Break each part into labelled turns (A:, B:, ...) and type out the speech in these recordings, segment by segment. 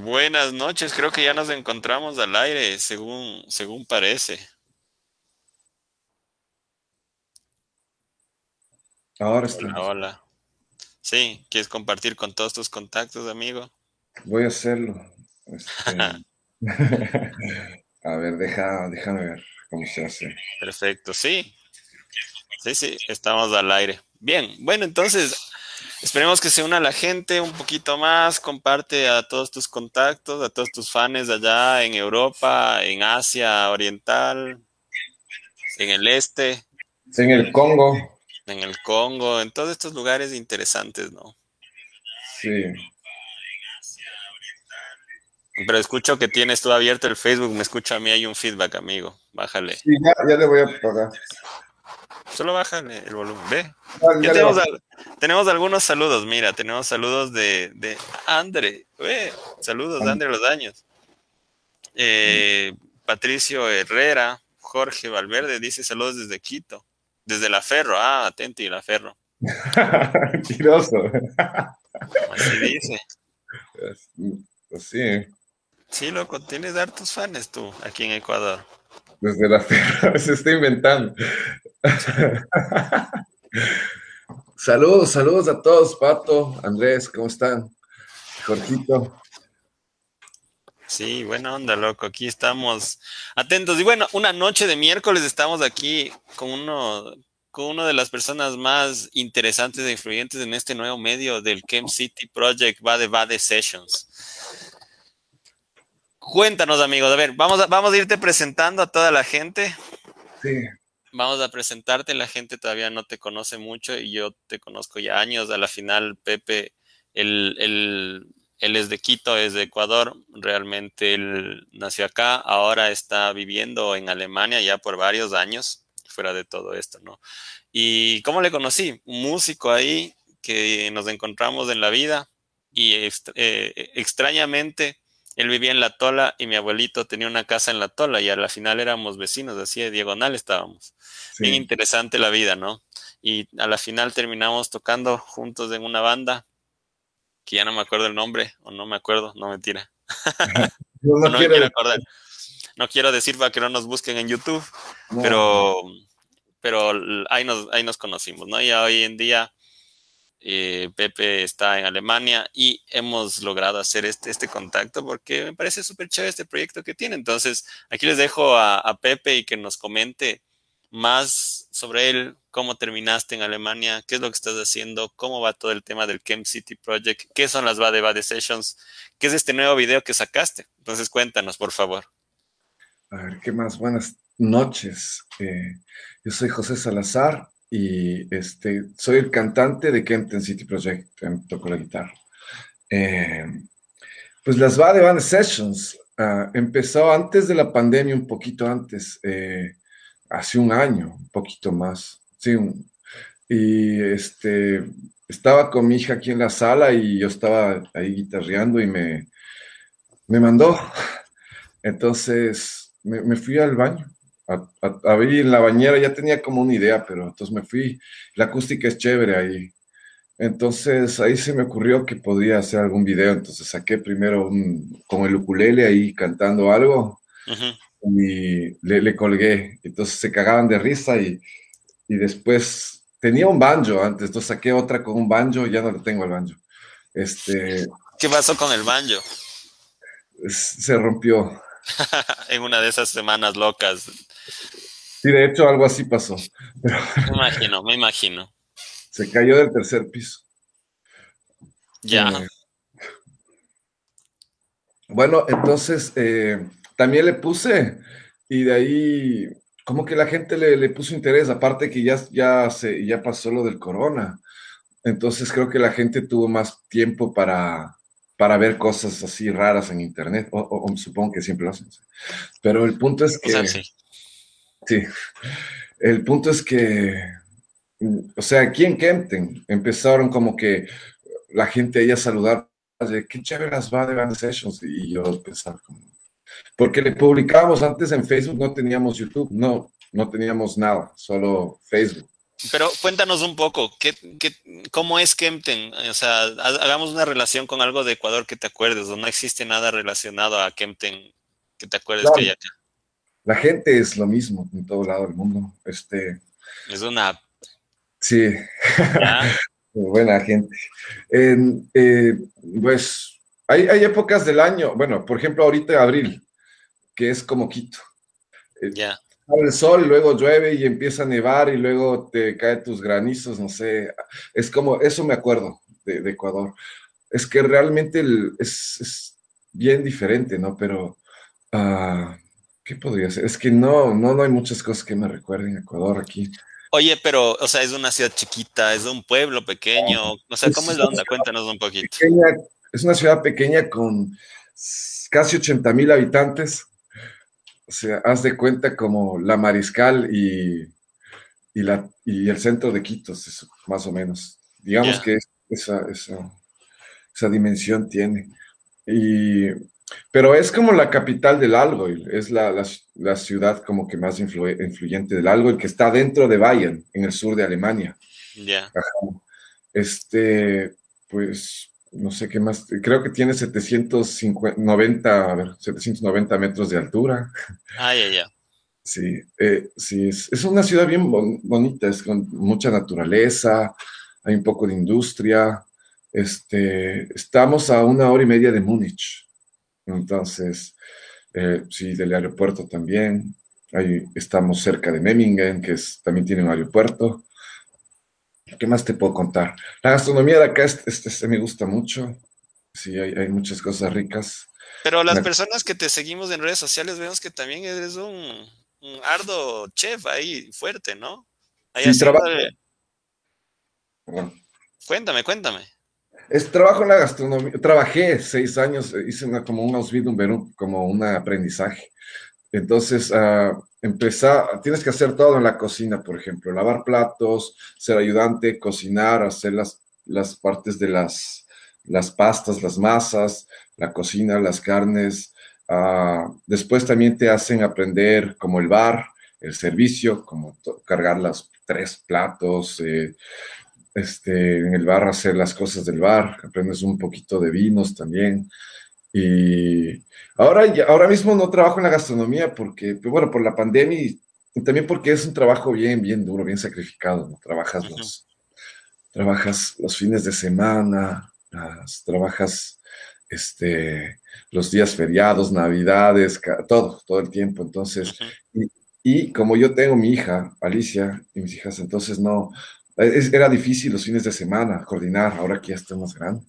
A: Buenas noches, creo que ya nos encontramos al aire, según, según parece.
B: Ahora está.
A: Hola, hola. Sí, ¿quieres compartir con todos tus contactos, amigo?
B: Voy a hacerlo. Este, a ver, deja, déjame ver cómo se hace.
A: Perfecto, sí. Sí, sí, estamos al aire. Bien, bueno, entonces Esperemos que se una la gente un poquito más, comparte a todos tus contactos, a todos tus fans allá en Europa, en Asia Oriental, en el este.
B: En el Congo.
A: En el Congo, en todos estos lugares interesantes, ¿no?
B: Sí.
A: Pero escucho que tienes tú abierto el Facebook, me escucha a mí, hay un feedback, amigo. Bájale.
B: Sí, ya, ya le voy a pagar.
A: Solo bájale el volumen. Ve. tenemos, algunos saludos. Mira, tenemos saludos de, de Andre. saludos de Andre Los Daños. Eh, Patricio Herrera, Jorge Valverde dice saludos desde Quito. Desde La Ferro. Ah, atenti, La Ferro.
B: Tiroso.
A: Así dice.
B: Pues sí.
A: Sí, loco, tienes hartos fans tú aquí en Ecuador.
B: Desde la Ferro, se está inventando. saludos, saludos a todos, Pato, Andrés, ¿cómo están? Jorgito.
A: Sí, buena onda, loco. Aquí estamos atentos. Y bueno, una noche de miércoles estamos aquí con uno, con una de las personas más interesantes e influyentes en este nuevo medio del Camp City Project, Bade Bade Sessions. Cuéntanos, amigos. A ver, vamos a, vamos a irte presentando a toda la gente.
B: Sí
A: vamos a presentarte, la gente todavía no te conoce mucho y yo te conozco ya años. A la final, Pepe, él, él, es de Quito, es de Ecuador, realmente él nació acá, ahora está viviendo en Alemania ya por varios años, fuera de todo esto, ¿no? ¿Y cómo le conocí? Un músico ahí que nos encontramos en la vida y eh, extrañamente él vivía en La Tola y mi abuelito tenía una casa en La Tola y a la final éramos vecinos, así de diagonal estábamos. Bien interesante la vida, ¿no? Y a la final terminamos tocando juntos en una banda que ya no me acuerdo el nombre, o no me acuerdo, no mentira. no, no, quiero... no quiero decir para que no nos busquen en YouTube, pero, pero ahí, nos, ahí nos conocimos, ¿no? Y hoy en día eh, Pepe está en Alemania y hemos logrado hacer este, este contacto porque me parece súper chévere este proyecto que tiene. Entonces, aquí les dejo a, Pepe y que nos comente más sobre él, cómo terminaste en Alemania, qué es lo que estás haciendo, cómo va todo el tema del Camp City Project, qué son las Bade Bade Sessions, qué es este nuevo video que sacaste. Entonces, cuéntanos, por favor.
B: A ver, ¿qué más? Buenas noches. Eh, yo soy José Salazar, y este, soy el cantante de Kempton City Project, toco la guitarra. Eh, pues las Bad Band Sessions uh, empezó antes de la pandemia, un poquito antes, eh, hace un año, un poquito más. Sí, y este, estaba con mi hija aquí en la sala y yo estaba ahí guitarreando y me, me mandó. Entonces me, me fui al baño a, a, en la bañera, ya tenía como una idea, pero entonces me fui, la acústica es chévere ahí. Entonces ahí se me ocurrió que podía hacer algún video, entonces saqué primero un, con el ukulele ahí cantando algo y le, le, colgué, entonces se cagaban de risa y, y después tenía un banjo antes, entonces saqué otra con un banjo, ya no lo tengo el banjo. Este,
A: ¿Qué pasó con el banjo?
B: Se rompió.
A: en una de esas semanas locas.
B: Sí, de hecho algo así pasó.
A: Me imagino, me imagino.
B: Se cayó del tercer piso.
A: Ya.
B: Eh, bueno, entonces eh, también le puse y de ahí como que la gente le, puso interés, aparte que ya, ya, se, ya pasó lo del corona. Entonces creo que la gente tuvo más tiempo para, para ver cosas así raras en internet, o, supongo que siempre lo hacen. Pero el punto es que... sí. El punto es que, o sea, aquí en Kempten empezaron como que la gente ahí a saludar, de qué chéveras va de Band Sessions, y yo pensaba como, porque le publicábamos antes en Facebook, no teníamos YouTube, no, no teníamos nada, solo Facebook.
A: Pero cuéntanos un poco, ¿qué, qué, cómo es Kempten? O sea, hagamos una relación con algo de Ecuador que te acuerdes, o no existe nada relacionado a Kempten que te acuerdes que hay acá.
B: La gente es lo mismo en todo lado del mundo. Este,
A: es una...
B: Sí, buena gente. Eh, pues hay, hay, épocas del año, bueno, por ejemplo, ahorita abril, que es como Quito.
A: Eh, ya
B: el sol, luego llueve y empieza a nevar y luego te caen tus granizos, no sé. Es como, eso me acuerdo de, Ecuador. Es que realmente es, bien diferente, ¿no? Pero, uh, ¿qué podría ser? Es que no, no, no hay muchas cosas que me recuerden Ecuador aquí.
A: Oye, pero, o sea, es una ciudad chiquita, es un pueblo pequeño. O sea, ¿cómo es, la onda? Cuéntanos un poquito.
B: es una ciudad pequeña con casi 80 mil habitantes o sea, haz de cuenta como la Mariscal y, y, la, y el centro de Quito, más o menos. Digamos que esa, esa, esa, dimensión tiene. Y, pero es como la capital del algo, es la, la, la ciudad como que más influyente del algo, el que está dentro de Bayern, en el sur de Alemania.
A: Ya.
B: Este, pues no sé qué más, creo que tiene 790, a ver, 790 metros de altura.
A: Ah, ya, ya.
B: Sí, eh, sí, es, una ciudad bien bonita, es con mucha naturaleza, hay un poco de industria. Este, estamos a una hora y media de Múnich, entonces, eh, sí, del aeropuerto también. Ahí estamos cerca de Memmingen, que es, también tiene un aeropuerto. ¿Qué más te puedo contar? La gastronomía de acá este, me gusta mucho. Sí, hay, muchas cosas ricas.
A: Pero las personas que te seguimos en redes sociales vemos que también eres un, ardo chef ahí fuerte, ¿no?
B: Ahí sí, trabajo.
A: Cuéntame, cuéntame.
B: Es trabajo en la gastronomía. Trabajé seis años, hice una, como un Ausbildung, como un aprendizaje. Entonces, uh, empezar, tienes que hacer todo en la cocina, por ejemplo, lavar platos, ser ayudante, cocinar, hacer las, las partes de las, las pastas, las masas, la cocina, las carnes. Uh, después también te hacen aprender como el bar, el servicio, como cargar los tres platos, eh, este, en el bar hacer las cosas del bar, aprendes un poquito de vinos también. Y ahora, ahora mismo no trabajo en la gastronomía porque, bueno, por la pandemia y, también porque es un trabajo bien, bien duro, bien sacrificado. ¿no? Trabajas, los, trabajas los fines de semana, trabajas este, los días feriados, navidades, todo, todo el tiempo. Entonces, y, y, como yo tengo mi hija, Alicia, y mis hijas, entonces no, era difícil los fines de semana coordinar, ahora que ya estoy más grande.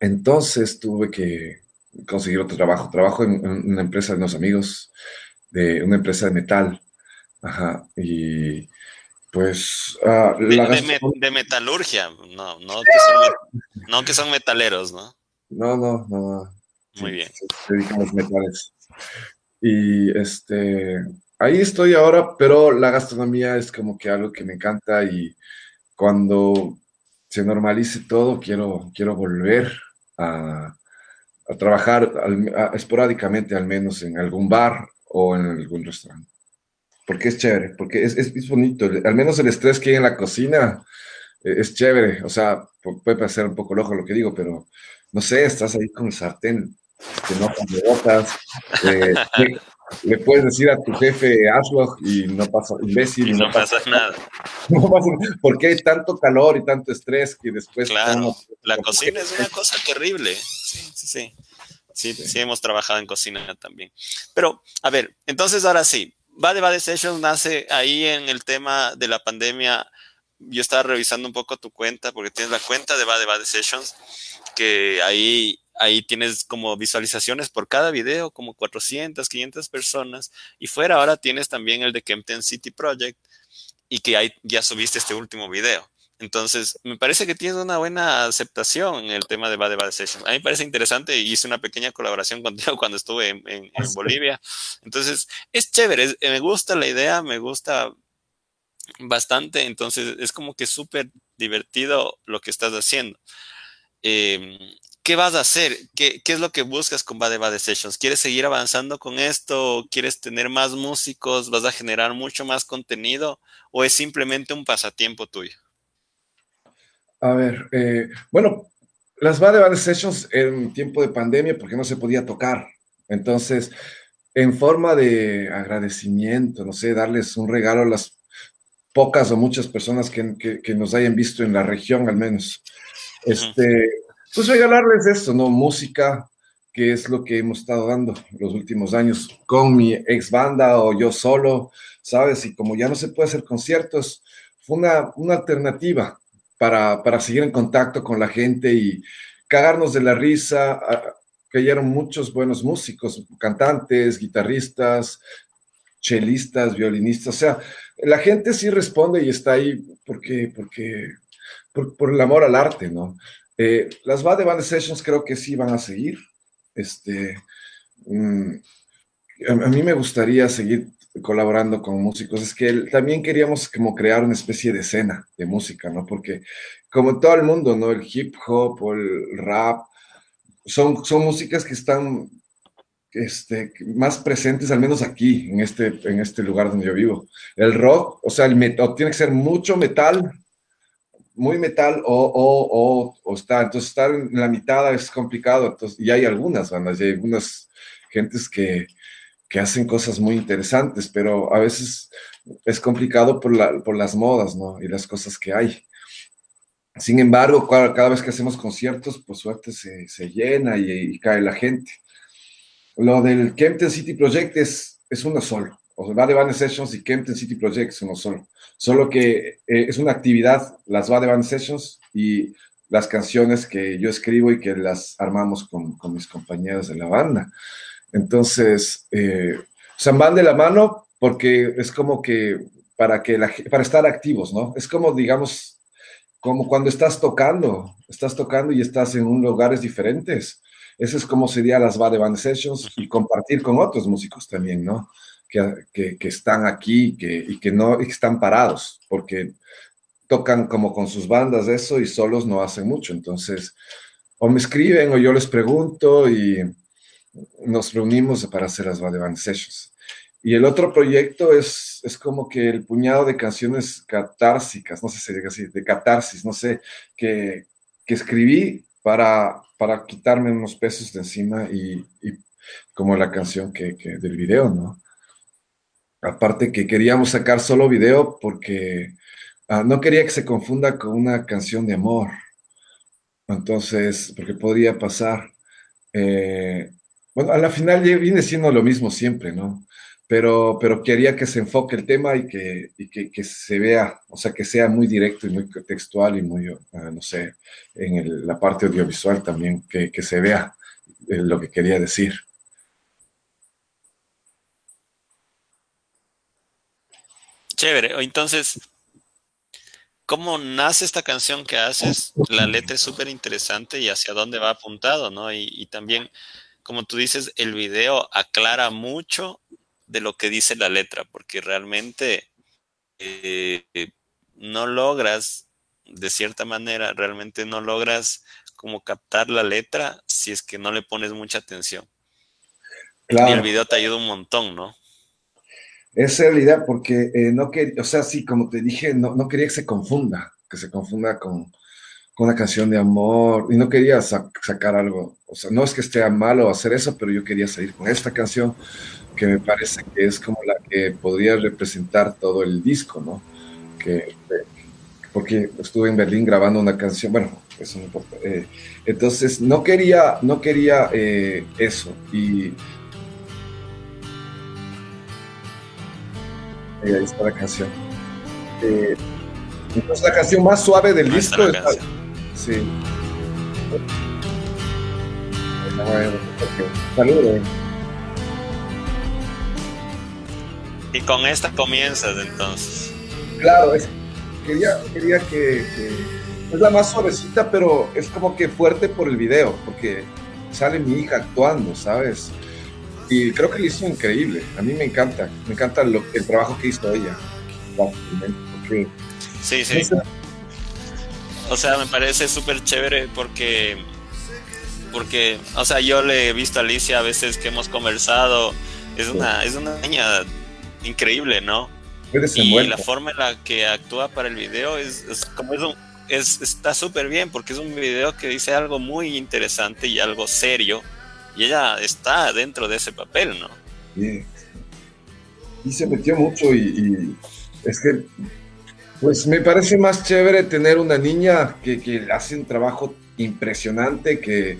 B: Entonces tuve que conseguir otro trabajo. Trabajo en, una empresa de unos amigos, de una empresa de metal. Ajá. Y pues...
A: Ah, de, metalurgia, no, no que, son, no que son metaleros, ¿no?
B: No, no, no.
A: Muy bien.
B: Se dedican los metales. Y este, ahí estoy ahora, pero la gastronomía es como que algo que me encanta y cuando se normalice todo, quiero, quiero volver a, trabajar esporádicamente al menos en algún bar o en algún restaurante. Porque es chévere, porque es, es, bonito. Al menos el estrés que hay en la cocina eh, es chévere. O sea, puede parecer un poco loco lo que digo, pero no sé, estás ahí con el sartén, te notas de botas, eh, le puedes decir a tu jefe hazlo y no pasa, imbécil.
A: Y no, pasa, nada.
B: No pasa, porque hay tanto calor y tanto estrés que después.
A: Claro, la cocina es una cosa terrible. Sí, sí, sí, sí. Sí, hemos trabajado en cocina también. Pero, a ver, entonces ahora sí, Bade Bade Sessions nace ahí en el tema de la pandemia. Yo estaba revisando un poco tu cuenta, porque tienes la cuenta de Bade Bade Sessions, que ahí ahí tienes como visualizaciones por cada video, como 400, 500 personas. Y fuera ahora tienes también el de Kempton City Project y que ahí ya subiste este último video. Entonces, me parece que tienes una buena aceptación en el tema de Bad Bad Session. A mí me parece interesante y hice una pequeña colaboración contigo cuando estuve en, en, Bolivia. Entonces, es chévere, me gusta la idea, me gusta bastante. Entonces, es como que súper divertido lo que estás haciendo. Eh, ¿qué vas a hacer? ¿Qué, es lo que buscas con Bade Bade Sessions? ¿Quieres seguir avanzando con esto? ¿Quieres tener más músicos? ¿Vas a generar mucho más contenido? o es simplemente un pasatiempo tuyo?
B: A ver, eh, bueno, las Bad Band Sessions en tiempo de pandemia porque no se podía tocar. Entonces, en forma de agradecimiento, no sé, darles un regalo a las pocas o muchas personas que, nos hayan visto en la región al menos. Este, pues regalarles eso, ¿no? Música, que es lo que hemos estado dando los últimos años con mi ex banda o yo solo, ¿sabes? Y como ya no se puede hacer conciertos, fue una, una alternativa para, para seguir en contacto con la gente y cagarnos de la risa. Cayeron muchos buenos músicos, cantantes, guitarristas, chelistas, violinistas. O sea, la gente sí responde y está ahí porque, porque, por, el amor al arte, ¿no? Eh, las Bad Band Sessions creo que sí van a seguir. Este, mm, a, mí me gustaría seguir colaborando con músicos, es que también queríamos como crear una especie de escena de música, ¿no? Porque como todo el mundo, ¿no? El hip hop o el rap son, son músicas que están este, más presentes, al menos aquí, en este, en este lugar donde yo vivo. El rock, o sea, el metal, tiene que ser mucho metal, muy metal, o, o, o, o, está, entonces estar en la mitad es complicado, entonces, y hay algunas bandas, y hay algunas gentes que, que hacen cosas muy interesantes, pero a veces es complicado por, la, por las modas, ¿no? Y las cosas que hay. Sin embargo, cada, vez que hacemos conciertos, pues suerte se, se llena y, cae la gente. Lo del Kempton City Project es, es uno solo. O Bad Band Sessions y Kempton City Project uno solo. Solo que eh, es una actividad, las Bad Band Sessions y las canciones que yo escribo y que las armamos con, con mis compañeros de la banda. Entonces, eh, se van de la mano porque es como que para, que la, para estar activos, ¿no? Es como, digamos, como cuando estás tocando, estás tocando y estás en un lugares diferentes. Eso es como sería las Bad Band Sessions y compartir con otros músicos también, ¿no? Que, que, están aquí que, y que no y que están parados, porque tocan como con sus bandas eso y solos no hacen mucho. Entonces, o me escriben o yo les pregunto y nos reunimos para hacer las Band Sessions. Y el otro proyecto es, es como que el puñado de canciones catársicas, no sé si diga así, de catarsis, no sé, que, que escribí para, para quitarme unos pesos de encima y, y como la canción que, que, del video, ¿no? Aparte que queríamos sacar solo video porque ah, no quería que se confunda con una canción de amor. Entonces, porque podría pasar. Eh, bueno, a la final viene siendo lo mismo siempre, ¿no? Pero, pero quería que se enfoque el tema y que, y que, se vea, o sea, que sea muy directo y muy textual y muy, ah, no sé, en la parte audiovisual también, que, que se vea eh, lo que quería decir.
A: Chévere. Entonces, ¿cómo nace esta canción que haces? La letra es súper interesante y hacia dónde va apuntado, ¿no? Y, y también como tú dices, el video aclara mucho de lo que dice la letra, porque realmente eh, no logras, de cierta manera, realmente no logras como captar la letra si es que no le pones mucha atención. Y el video te ayuda un montón, ¿no?
B: Es idea, porque eh, no quería, o sea, sí, como te dije, no, no quería que se confunda, que se confunda con, con una canción de amor y no quería sacar algo, o sea, no es que esté malo hacer eso, pero yo quería salir con esta canción que me parece que es como la que podría representar todo el disco, ¿no? Que, porque estuve en Berlín grabando una canción, bueno, eso no importa. Eh, entonces, no quería, no quería eh, eso y ahí está la canción. Eh, entonces, la canción más suave del disco Sí.
A: Saludos. Y con esta comienzas entonces.
B: Claro, es, quería, quería que, es la más suavecita, pero es como que fuerte por el video, porque sale mi hija actuando, ¿sabes? Y creo que le hizo increíble. A mí me encanta, me encanta lo, el trabajo que hizo ella.
A: sí, sí. O sea, me parece súper chévere porque, porque, o sea, yo le he visto a Alicia a veces que hemos conversado. Es una, es una niña increíble, ¿no? y la forma en la que actúa para el video es, es como es, un, es está súper bien porque es un video que dice algo muy interesante y algo serio y ella está dentro de ese papel, ¿no?
B: Sí. Y se metió mucho y, y es que pues me parece más chévere tener una niña que, que hace un trabajo impresionante que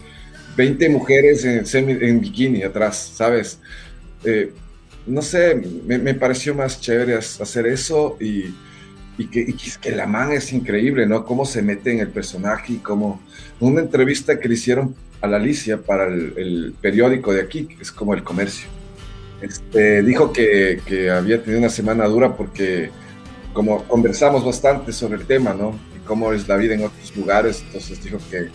B: 20 mujeres en, en bikini atrás, ¿sabes? Eh, no sé, me, pareció más chévere hacer eso y, que, que, la man es increíble, ¿no? Cómo se mete en el personaje y cómo... Una entrevista que le hicieron a la Alicia para el, periódico de aquí, que es como el comercio. Este, dijo que, que, había tenido una semana dura porque como conversamos bastante sobre el tema, ¿no? Y cómo es la vida en otros lugares, entonces dijo que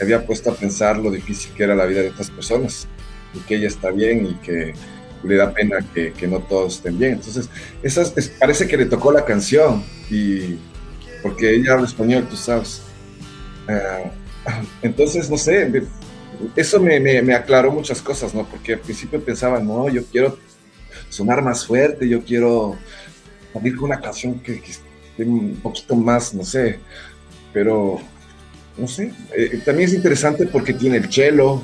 B: había puesto a pensar lo difícil que era la vida de otras personas y que ella está bien y que le da pena que, que no todos estén bien. Entonces, esas, parece que le tocó la canción y porque ella habla español, tú sabes. Ah, entonces, no sé, eso me, me, aclaró muchas cosas, ¿no? Porque al principio pensaba, no, yo quiero sonar más fuerte, yo quiero salir con una canción que, que esté un poquito más, no sé, pero no sé, eh, también es interesante porque tiene el cello,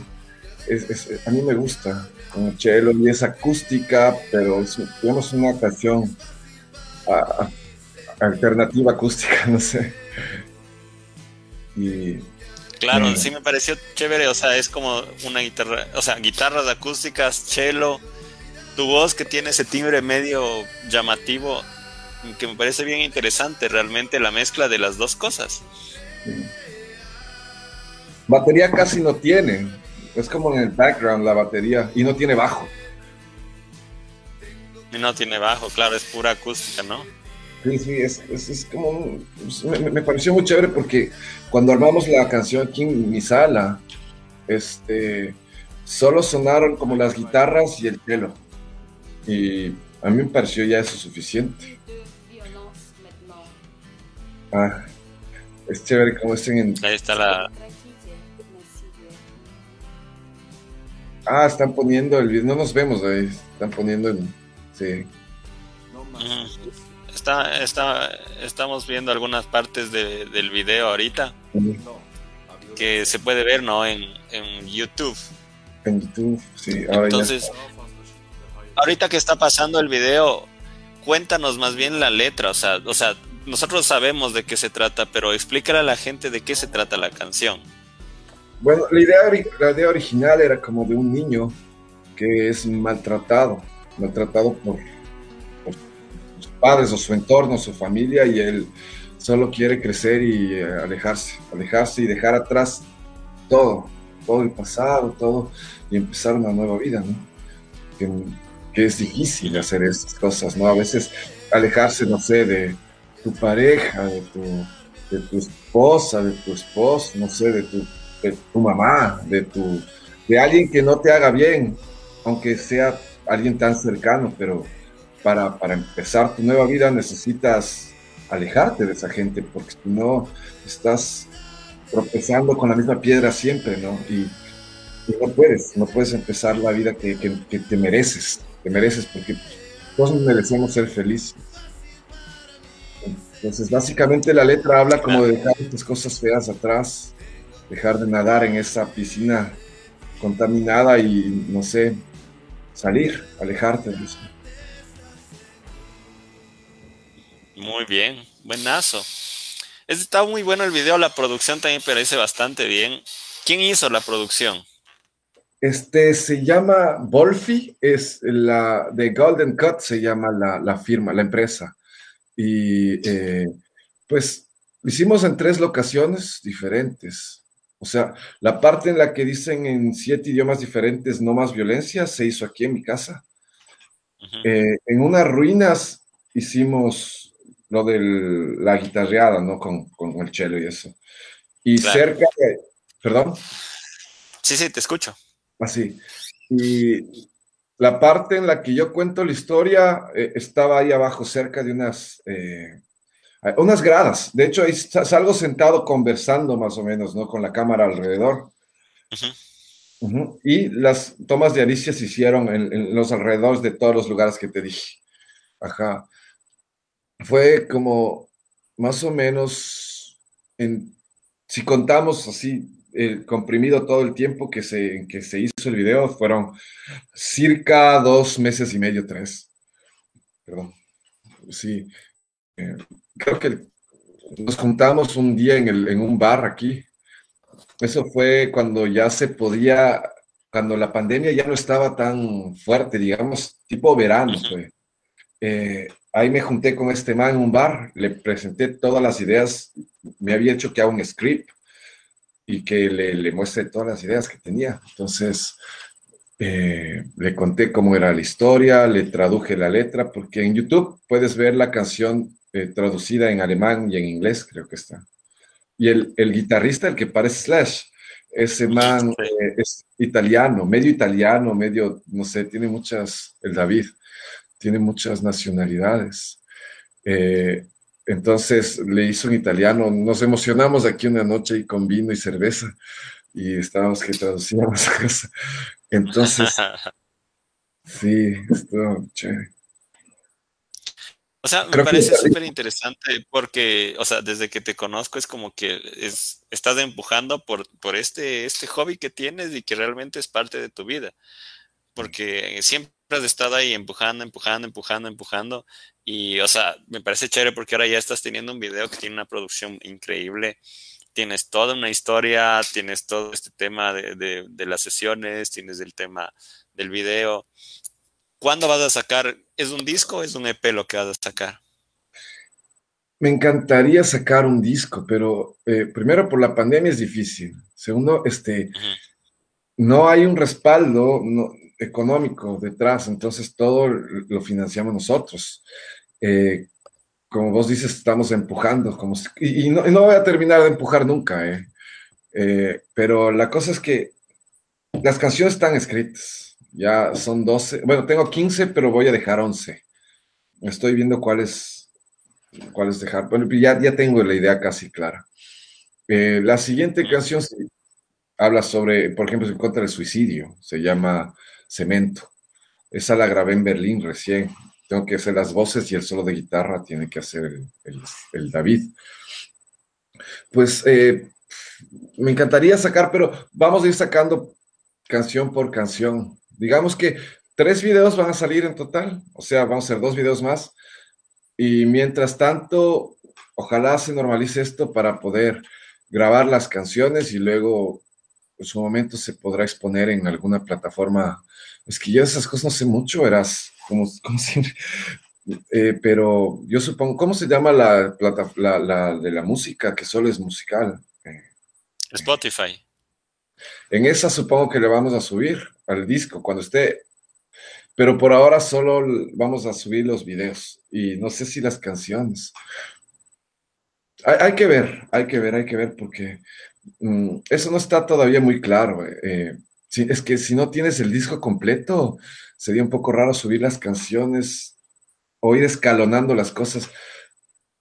B: a mí me gusta con el cello y es acústica, pero es digamos, una canción alternativa acústica, no sé.
A: Y, claro, sí me pareció chévere, o sea, es como una guitarra, o sea, guitarras acústicas, cello, tu voz que tiene ese timbre medio llamativo, que me parece bien interesante realmente la mezcla de las dos cosas.
B: Batería casi no tiene. Es como en el background la batería y no tiene bajo.
A: Y no tiene bajo, claro, es pura acústica, ¿no?
B: Sí, sí, es, es, como. me, pareció muy chévere porque cuando armamos la canción aquí en mi sala, este, solo sonaron como las guitarras y el pelo. Y a mí me pareció ya eso suficiente. Ah, es chévere como estén en.
A: Ahí está la.
B: Ah, están poniendo el video. No nos vemos ahí. Están poniendo el. Sí.
A: Está, está, estamos viendo algunas partes del video ahorita. Que se puede ver, ¿no? En, en YouTube.
B: En YouTube, sí.
A: Entonces, ahorita que está pasando el video, cuéntanos más bien la letra. O sea, o sea, nosotros sabemos de qué se trata, pero explícale a la gente de qué se trata la canción.
B: Bueno, la idea, la idea original era como de un niño que es maltratado, maltratado por, padres o su entorno, su familia, y él solo quiere crecer y eh, alejarse, alejarse y dejar atrás todo, todo el pasado, todo, y empezar una nueva vida, ¿no? Que, que es difícil hacer estas cosas, ¿no? A veces alejarse, no sé, de tu pareja, de tu, de tu esposa, de tu esposo, no sé, de tu tu mamá, de, tu, de alguien que no te haga bien, aunque sea alguien tan cercano, pero para, para empezar tu nueva vida necesitas alejarte de esa gente, porque si no estás tropezando con la misma piedra siempre, ¿no? Y, no puedes, no puedes empezar la vida que, que, te mereces, te mereces, porque todos merecemos ser felices. Entonces, básicamente la letra habla como de dejar estas cosas feas atrás dejar de nadar en esa piscina contaminada y, no sé, salir, alejarte de eso.
A: Muy bien, buenazo. Está muy bueno el video, la producción también parece bastante bien. ¿Quién hizo la producción?
B: Este se llama Wolfie, es la de Golden Cut, se llama la, firma, la empresa. Y eh, pues lo hicimos en tres locaciones diferentes. O sea, la parte en la que dicen en siete idiomas diferentes no más violencia se hizo aquí en mi casa. Eh, en unas ruinas hicimos lo de la guitarreada, ¿no? Con, el cello y eso. Y cerca de... ¿Perdón?
A: Sí, sí, te escucho.
B: Así. Ah, y la parte en la que yo cuento la historia eh, estaba ahí abajo, cerca de unas eh, unas gradas. De hecho, ahí salgo sentado conversando más o menos, ¿no? Con la cámara alrededor. Y las tomas de Alicia se hicieron en, los alrededores de todos los lugares que te dije. Ajá. Fue como más o menos, en, si contamos así, comprimido todo el tiempo que se, que se hizo el video, fueron circa dos meses y medio, tres. Perdón. Sí. Eh, creo que nos juntamos un día en, el, en un bar aquí. Eso fue cuando ya se podía, cuando la pandemia ya no estaba tan fuerte, digamos, tipo verano fue. Eh, ahí me junté con este man en un bar, le presenté todas las ideas, me había hecho que haga un script y que le, le muestre todas las ideas que tenía. Entonces, eh, le conté cómo era la historia, le traduje la letra, porque en YouTube puedes ver la canción eh, traducida en alemán y en inglés, creo que está. Y el, el guitarrista, el que parece Slash, ese man eh, es italiano, medio italiano, medio, no sé, tiene muchas, el David, tiene muchas nacionalidades. Eh, entonces le hizo un italiano, nos emocionamos aquí una noche y con vino y cerveza y estábamos que traducíamos cosas. Entonces, sí, estuvo chévere.
A: O sea, me parece súper interesante porque, o sea, desde que te conozco es como que es, estás empujando por, por este, este hobby que tienes y que realmente es parte de tu vida. Porque siempre has estado ahí empujando, empujando, empujando, empujando. Y, o sea, me parece chévere porque ahora ya estás teniendo un video que tiene una producción increíble. Tienes toda una historia, tienes todo este tema de, de, de las sesiones, tienes el tema del video. ¿Cuándo vas a sacar? ¿Es un disco o es un EP lo que vas a sacar?
B: Me encantaría sacar un disco, pero eh, primero por la pandemia es difícil. Segundo, este, no hay un respaldo económico detrás, entonces todo lo financiamos nosotros. Eh, como vos dices, estamos empujando, como y, no, voy a terminar de empujar nunca, eh. pero la cosa es que las canciones están escritas ya son 12. Bueno, tengo 15, pero voy a dejar 11. Estoy viendo cuáles cuáles dejar. Bueno, ya, ya tengo la idea casi clara. Eh, la siguiente canción habla sobre, por ejemplo, en contra del suicidio. Se llama Cemento. Esa la grabé en Berlín recién. Tengo que hacer las voces y el solo de guitarra tiene que hacer el, David. Pues eh, me encantaría sacar, pero vamos a ir sacando canción por canción digamos que tres videos van a salir en total, o sea, vamos a hacer dos videos más. Y mientras tanto, ojalá se normalice esto para poder grabar las canciones y luego en su momento se podrá exponer en alguna plataforma. Es que yo esas cosas no sé mucho, verás, como, como siempre. Eh, pero yo supongo, ¿cómo se llama la plata la, de la música que solo es musical?
A: Eh, Spotify.
B: En esa supongo que le vamos a subir al disco cuando esté. Pero por ahora solo vamos a subir los videos y no sé si las canciones. Hay, que ver, hay que ver, hay que ver porque mm, eso no está todavía muy claro. Eh, es que si no tienes el disco completo, sería un poco raro subir las canciones o ir escalonando las cosas.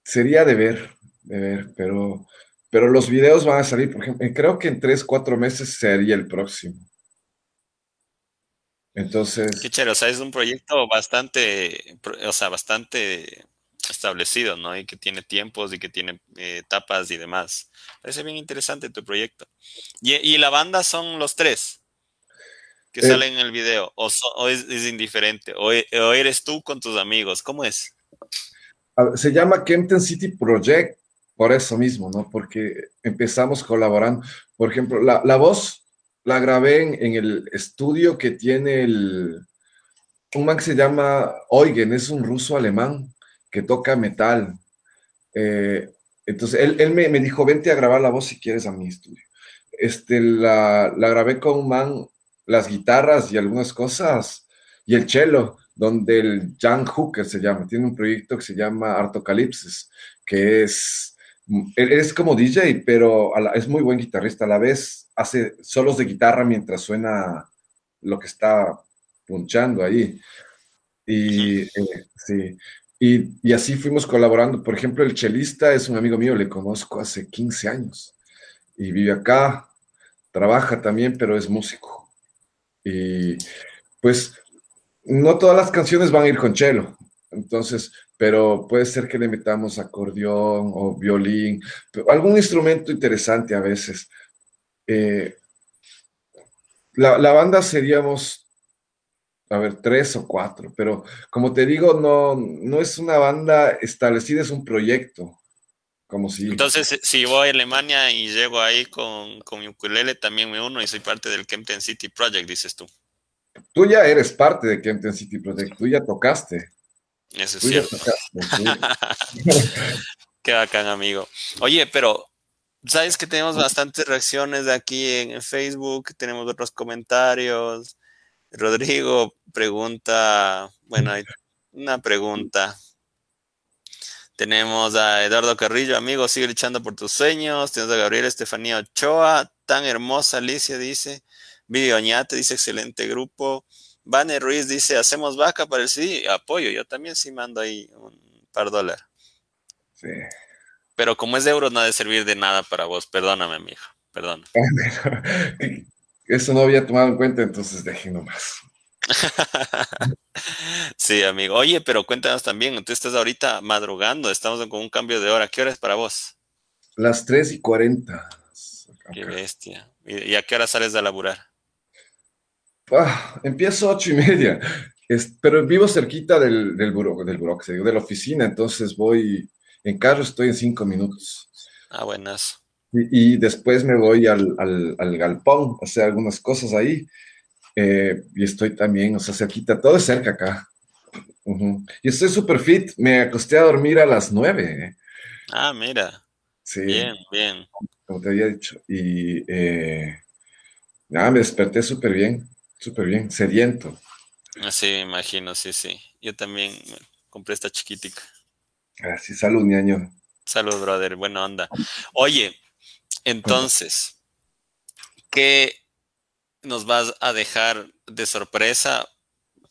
B: Sería de ver, de ver, pero, pero los videos van a salir, por ejemplo, creo que en tres, cuatro meses sería el próximo. Entonces.
A: Qué chévere, o sea, es un proyecto bastante, o sea, bastante establecido, ¿no? Y que tiene tiempos y que tiene eh, etapas y demás. Parece bien interesante tu proyecto. ¿Y, la banda son los tres que eh, salen en el video? ¿O, es, indiferente? ¿O, eres tú con tus amigos? ¿Cómo es?
B: Se llama Kempton City Project por eso mismo, ¿no? Porque empezamos colaborando. Por ejemplo, la, la voz la grabé en, el estudio que tiene el, un man que se llama Eugen, es un ruso alemán que toca metal. Eh, entonces él, me, dijo, vente a grabar la voz si quieres a mi estudio. Este, la, grabé con un man, las guitarras y algunas cosas, y el cello, donde el Jan Hooker se llama, tiene un proyecto que se llama Artocalipsis, que es, es como DJ, pero es muy buen guitarrista a la vez hace solos de guitarra mientras suena lo que está punchando ahí. Y, eh, sí. Y, así fuimos colaborando. Por ejemplo, el chelista es un amigo mío, le conozco hace 15 años y vive acá, trabaja también, pero es músico. Y pues no todas las canciones van a ir con chelo. Entonces, pero puede ser que le metamos acordeón o violín, algún instrumento interesante a veces. Eh, la, la, banda seríamos, a ver, tres o cuatro, pero como te digo, no, no es una banda establecida, es un proyecto. Como si...
A: Entonces, si voy a Alemania y llego ahí con, con mi ukulele, también me uno y soy parte del Kempten City Project, dices tú.
B: Tú ya eres parte de Kempten City Project, tú ya tocaste.
A: Eso es cierto. Qué bacán, amigo. Oye, pero sabes que tenemos bastantes reacciones de aquí en, Facebook, tenemos otros comentarios. Rodrigo pregunta, bueno, hay una pregunta. Tenemos a Eduardo Carrillo, amigo, sigue luchando por tus sueños. Tenemos a Gabriel Estefanía Ochoa, tan hermosa Alicia, dice. Video Oñate dice, excelente grupo. Vane Ruiz dice, hacemos vaca para el CD. Apoyo, yo también sí mando ahí un par de dólares. Sí. Pero como es de euros, no ha de servir de nada para vos. Perdóname, mi hijo. Perdona.
B: Eso no había tomado en cuenta, entonces dejé nomás.
A: sí, amigo. Oye, pero cuéntanos también, tú estás ahorita madrugando, estamos con un cambio de hora. ¿Qué hora es para vos?
B: Las 3 y 40.
A: Qué bestia. ¿Y a qué hora sales de laburar?
B: Ah, empiezo ocho y media, pero vivo cerquita del, del buro, del buro, de la oficina, entonces voy, en carro estoy en cinco minutos.
A: Ah, buenas.
B: Y, después me voy al, al, galpón, a hacer algunas cosas ahí, eh, y estoy también, o sea, cerquita, todo es cerca acá. Y estoy súper fit, me acosté a dormir a las nueve.
A: Ah, mira. Sí. Bien, bien.
B: Como te había dicho. Y eh, nada, me desperté súper bien. Súper bien, sediento.
A: Ah, sí, me imagino, sí, sí. Yo también compré esta chiquitica.
B: Así, ah, salud, ñaño.
A: Salud, brother, buena onda. Oye, entonces, ¿qué nos vas a dejar de sorpresa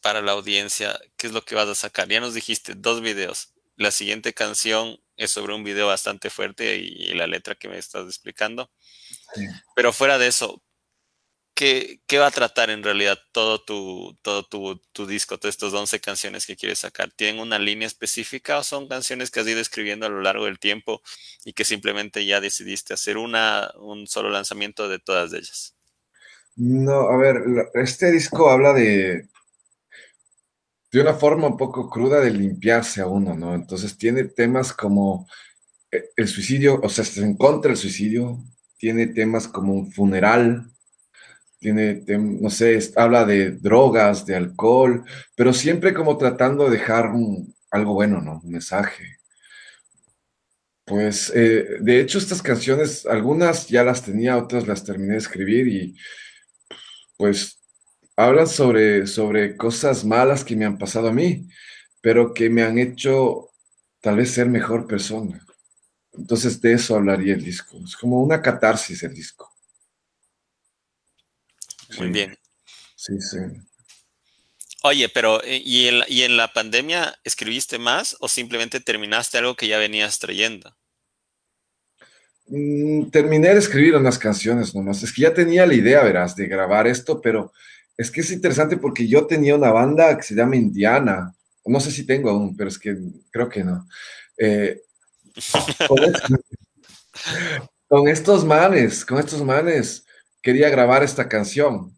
A: para la audiencia? ¿Qué es lo que vas a sacar? Ya nos dijiste dos videos. La siguiente canción es sobre un video bastante fuerte y, la letra que me estás explicando. Pero fuera de eso, ¿qué, va a tratar en realidad todo tu, todo tu, disco, todas estas 11 canciones que quieres sacar? ¿Tienen una línea específica o son canciones que has ido escribiendo a lo largo del tiempo y que simplemente ya decidiste hacer una, un solo lanzamiento de todas ellas?
B: No, a ver, este disco habla de, de una forma un poco cruda de limpiarse a uno, ¿no? Entonces tiene temas como eh, el suicidio, o sea, se en contra del suicidio, tiene temas como un funeral, tiene, no sé, habla de drogas, de alcohol, pero siempre como tratando de dejar algo bueno, ¿no? Un mensaje. Pues, eh, de hecho, estas canciones, algunas ya las tenía, otras las terminé de escribir y pues hablan sobre, sobre cosas malas que me han pasado a mí, pero que me han hecho tal vez ser mejor persona. Entonces de eso hablaría el disco. Es como una catarsis el disco.
A: Muy bien.
B: Sí, sí.
A: Oye, pero eh, ¿y en, ¿y en la pandemia escribiste más o simplemente terminaste algo que ya venías trayendo?
B: Mm, terminé de escribir unas canciones nomás. Es que ya tenía la idea, verás, de grabar esto, pero es que es interesante porque yo tenía una banda que se llama Indiana. No sé si tengo aún, pero es que creo que no. Eh, con estos manes, con estos manes, quería grabar esta canción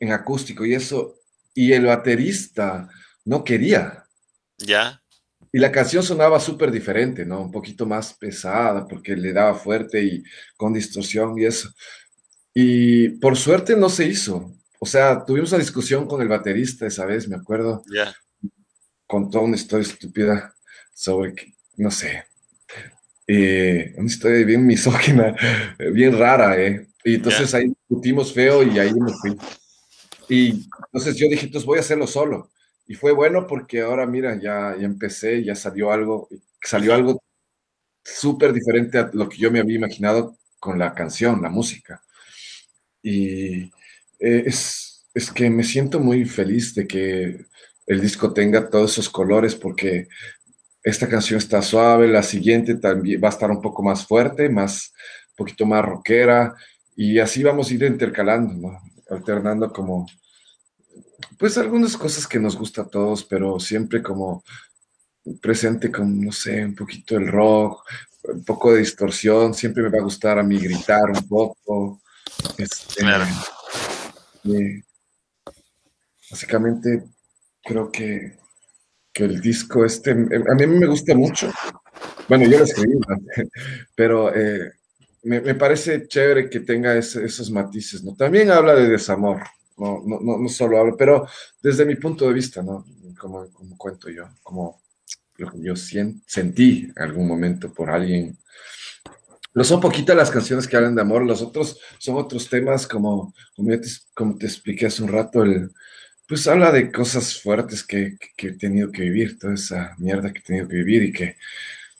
B: en acústico y eso, y el baterista no quería.
A: Ya.
B: Y la canción sonaba súper diferente, ¿no? Un poquito más pesada porque le daba fuerte y con distorsión y eso. Y por suerte no se hizo. O sea, tuvimos una discusión con el baterista esa vez, me acuerdo.
A: Ya.
B: Contó una historia estúpida sobre que, no sé, eh, una historia bien misógina, bien rara, ¿eh? Y entonces ahí discutimos feo y ahí me fui. Y entonces yo dije, entonces voy a hacerlo solo. Y fue bueno porque ahora, mira, ya, ya empecé, ya salió algo, salió algo súper diferente a lo que yo me había imaginado con la canción, la música. Y eh, es, es que me siento muy feliz de que el disco tenga todos esos colores porque esta canción está suave, la siguiente también va a estar un poco más fuerte, más, un poquito más rockera, y así vamos a ir intercalando, ¿no? alternando como pues algunas cosas que nos gusta a todos, pero siempre como presente con, no sé, un poquito el rock, un poco de distorsión, siempre me va a gustar a mí gritar un poco. Este, básicamente creo que, el disco este, a mí me gusta mucho. Bueno, yo lo escribí, pero eh, me, parece chévere que tenga esos matices, ¿no? También habla de desamor, no, no, no, solo habla, pero desde mi punto de vista, ¿no? Como, como cuento yo, como lo que yo sentí en algún momento por alguien. No son poquitas las canciones que hablan de amor, los otros son otros temas como, como, te, como te expliqué hace un rato, el, pues habla de cosas fuertes que, que, he tenido que vivir, toda esa mierda que he tenido que vivir y que,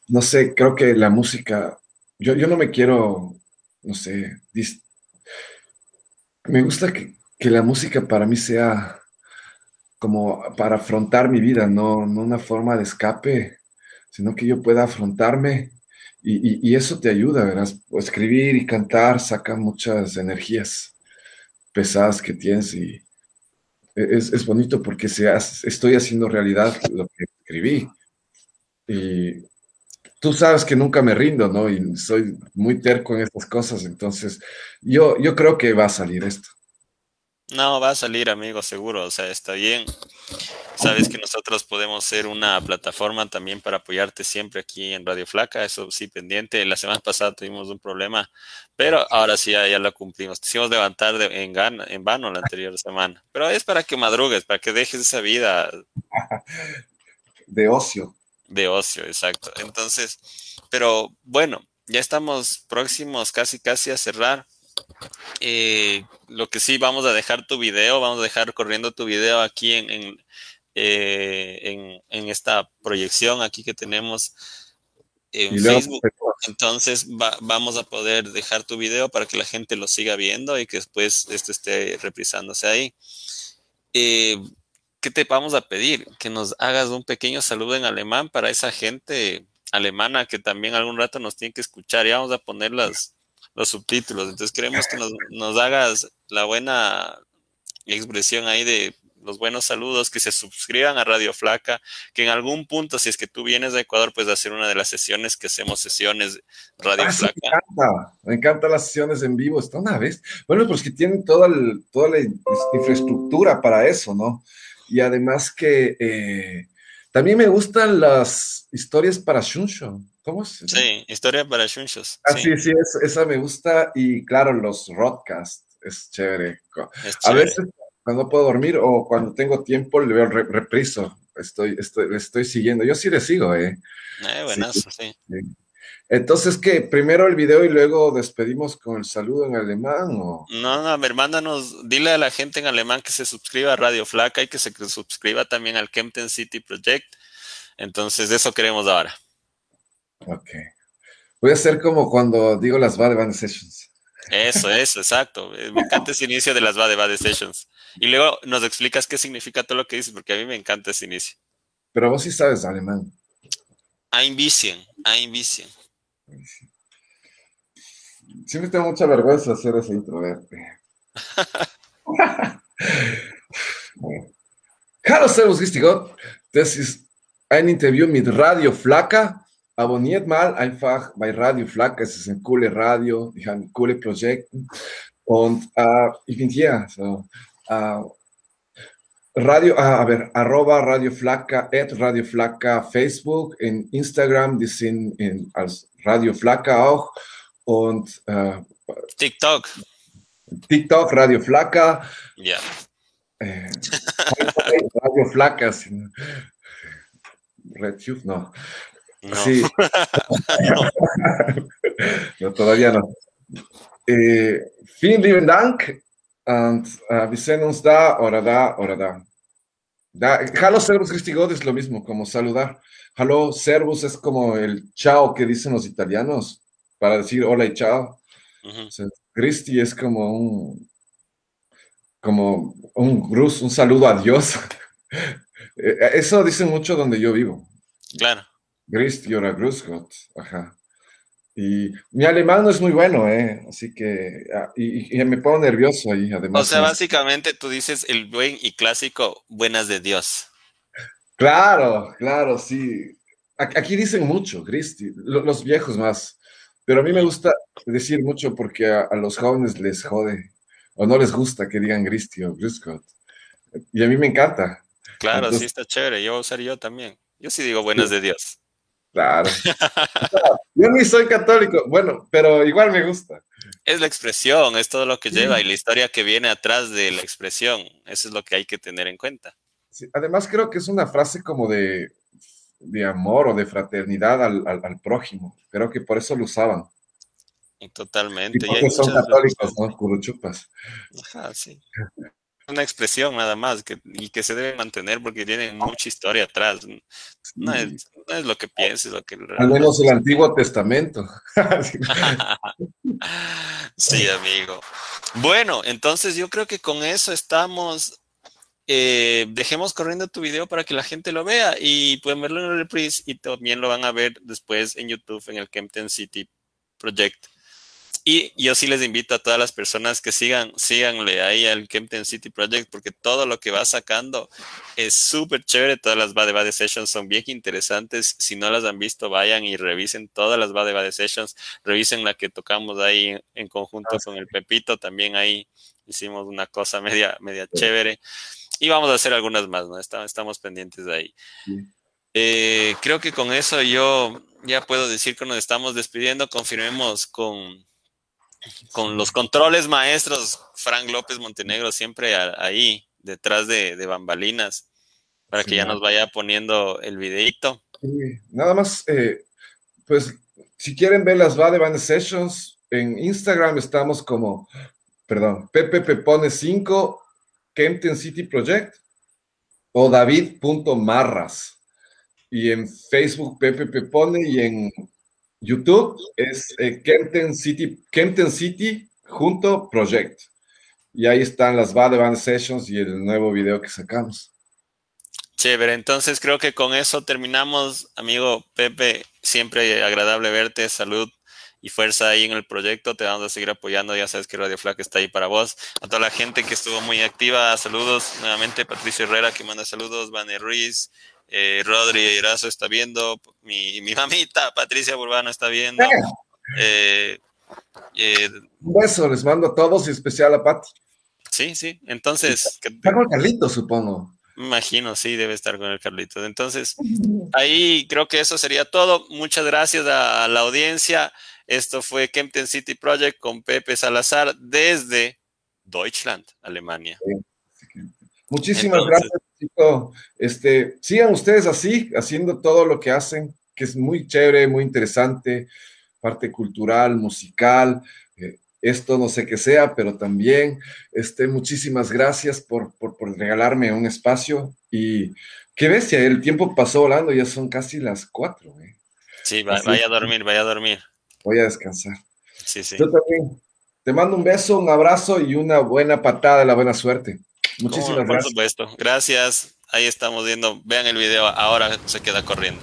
B: no sé, creo que la música, yo, yo no me quiero, no sé, me gusta que, que la música para mí sea como para afrontar mi vida, no, no una forma de escape, sino que yo pueda afrontarme y, eso te ayuda, ¿verdad? Escribir y cantar saca muchas energías pesadas que tienes y es, bonito porque se estoy haciendo realidad lo que escribí. Y tú sabes que nunca me rindo, ¿no? Y soy muy terco en estas cosas, entonces yo, yo creo que va a salir esto.
A: No, va a salir, amigo, seguro. O sea, está bien. Sabes que nosotros podemos ser una plataforma también para apoyarte siempre aquí en Radio Flaca. Eso sí, pendiente. La semana pasada tuvimos un problema, pero ahora sí ya, lo cumplimos. Te hicimos levantar de, en, en vano la anterior semana. Pero es para que madrugues, para que dejes esa vida.
B: De ocio.
A: De ocio, exacto. Entonces, pero bueno, ya estamos próximos casi, casi a cerrar. Eh, lo que sí, vamos a dejar tu video, vamos a dejar corriendo tu video aquí en, en, eh, esta proyección aquí que tenemos en Facebook. Entonces vamos a poder dejar tu video para que la gente lo siga viendo y que después esto esté reprisándose ahí. Eh, ¿Qué te vamos a pedir? Que nos hagas un pequeño saludo en alemán para esa gente alemana que también algún rato nos tiene que escuchar. Y vamos a poner las, los subtítulos. Entonces queremos que nos, hagas la buena expresión ahí de los buenos saludos, que se suscriban a Radio Flaca, que en algún punto, si es que tú vienes de Ecuador, pues hacer una de las sesiones que hacemos sesiones Radio ah, Flaca.
B: me encanta, me encantan las sesiones en vivo, está una vez. Bueno, pues que tienen toda, toda la infraestructura para eso, ¿no? Y además que eh, también me gustan las historias para Shunsho. ¿Cómo se
A: Sí, historia para Shunshos.
B: Ah, sí, sí, esa me gusta. Y claro, los rodcasts, es chévere. A veces cuando puedo dormir o cuando tengo tiempo le veo repriso. Estoy, estoy, estoy siguiendo. Yo sí le sigo, ¿eh?
A: Eh, buenazo, sí.
B: Entonces, ¿qué? ¿Primero el video y luego despedimos con el saludo en alemán? O?
A: No, no, a ver, mándanos, dile a la gente en alemán que se suscriba a Radio Flaca y que se suscriba también al Kempten City Project. Entonces, eso queremos ahora.
B: Ok. Voy a hacer como cuando digo las Bad Bad Sessions.
A: Eso, eso, exacto. Eh, me encanta ese inicio de las Bad Bad Sessions. Y luego nos explicas qué significa todo lo que dices, porque a mí me encanta ese inicio.
B: Pero vos sí sabes alemán.
A: Ein bisschen, ein bisschen.
B: Siempre tengo mucha vergüenza hacer ese introverte. Hallo, Servus, Gott. Das ist ein Interview mit Radio Flaca. Abonniert mal einfach bei Radio Flak. Es ist ein cooles Radio, ich habe coole Projekte und äh, ich bin hier. So, äh, Radio, äh, aber arroba Radio Flaca, at Radio Flaca Facebook, in Instagram, die sind in, als Radio Flaca auch und äh,
A: TikTok.
B: TikTok, Radio Flaca.
A: Ja.
B: Äh, Radio Flaca. RedTube, no. Sí. no, todavía no. Eh, vielen lieben Dank und uh, wir sehen uns da oder da oder da. da. Hallo, servus, Christi God es lo mismo, como saludar. Hallo, servus es como el chao que dicen los italianos para decir hola y chao. Christi es como un como un gruz, un saludo a Dios. Eh, eso dicen mucho donde yo vivo.
A: Claro.
B: Grist Jora Grusgot, ajá. Y mi alemán no es muy bueno, ¿eh? Así que, ah, y, me pongo nervioso ahí, además.
A: O sea, básicamente tú dices el buen y clásico buenas de Dios.
B: Claro, claro, sí. Aquí dicen mucho, Cristi, los viejos más. Pero a mí me gusta decir mucho porque a, los jóvenes les jode o no les gusta que digan Cristi o Griscott. Y a mí me encanta.
A: Claro, sí está chévere. Yo voy a usar yo también. Yo sí digo buenas de Dios.
B: Claro. Yo ni soy católico, bueno, pero igual me gusta.
A: Es la expresión, es todo lo que lleva y la historia que viene atrás de la expresión. Eso es lo que hay que tener en cuenta.
B: además creo que es una frase como de, de amor o de fraternidad al, al, prójimo. Creo que por eso lo usaban.
A: Totalmente.
B: Y son católicos, ¿no? Curuchupas.
A: Ajá, sí una expresión nada más que, y que se debe mantener porque tiene mucha historia atrás. No es, lo que pienses, lo que...
B: Al menos el Antiguo Testamento.
A: sí, amigo. Bueno, entonces yo creo que con eso estamos... Eh, dejemos corriendo tu video para que la gente lo vea y pueden verlo en el reprise y también lo van a ver después en YouTube en el Kempton City Project. Y yo sí les invito a todas las personas que sigan, síganle ahí al Kempton City Project porque todo lo que va sacando es súper chévere. Todas las Bade Bade Sessions son bien interesantes. Si no las han visto, vayan y revisen todas las Bade Bade Sessions. Revisen la que tocamos ahí en, conjunto con el Pepito. También ahí hicimos una cosa media, media chévere. Y vamos a hacer algunas más, ¿no? Estamos, pendientes de ahí. Eh, creo que con eso yo ya puedo decir que nos estamos despidiendo. Confirmemos con con los controles maestros, Frank López Montenegro siempre ahí, detrás de, bambalinas, para que ya nos vaya poniendo el videito.
B: Nada más, eh, pues, si quieren ver las Bad Band Sessions, en Instagram estamos como, perdón, Pepe Pepone 5, Kempton City Project, o David.marras. Y en Facebook Pepe Pepone y en YouTube es eh, Kempton City, Kempton City junto Project. Y ahí están las Bad Band Sessions y el nuevo video que sacamos.
A: Chévere, entonces creo que con eso terminamos, amigo Pepe. Siempre agradable verte, salud y fuerza ahí en el proyecto. Te vamos a seguir apoyando. Ya sabes que Radio Flac está ahí para vos. A toda la gente que estuvo muy activa, saludos nuevamente. Patricio Herrera que manda saludos, Vane Ruiz, eh, Rodri Irazo está viendo, mi, mi, mamita Patricia Burbano está viendo. Eh,
B: eh, Un beso, les mando a todos y especial a Pat.
A: Sí, sí, entonces...
B: Está con Carlitos, supongo.
A: Imagino, sí, debe estar con el Carlitos. Entonces, ahí creo que eso sería todo. Muchas gracias a la audiencia. Esto fue Kempton City Project con Pepe Salazar desde Deutschland, Alemania.
B: Muchísimas gracias, Este, sigan ustedes así, haciendo todo lo que hacen, que es muy chévere, muy interesante, parte cultural, musical, eh, esto no sé qué sea, pero también, este, muchísimas gracias por, por, regalarme un espacio y qué bestia, el tiempo pasó volando, ya son casi las cuatro. Eh.
A: Sí, vaya a dormir, vaya a dormir.
B: Voy a descansar. Sí, sí. Yo también. Te mando un beso, un abrazo y una buena patada de la buena suerte. Muchísimas gracias. Por
A: supuesto. Gracias. Ahí estamos viendo. Vean el video. Ahora se queda corriendo.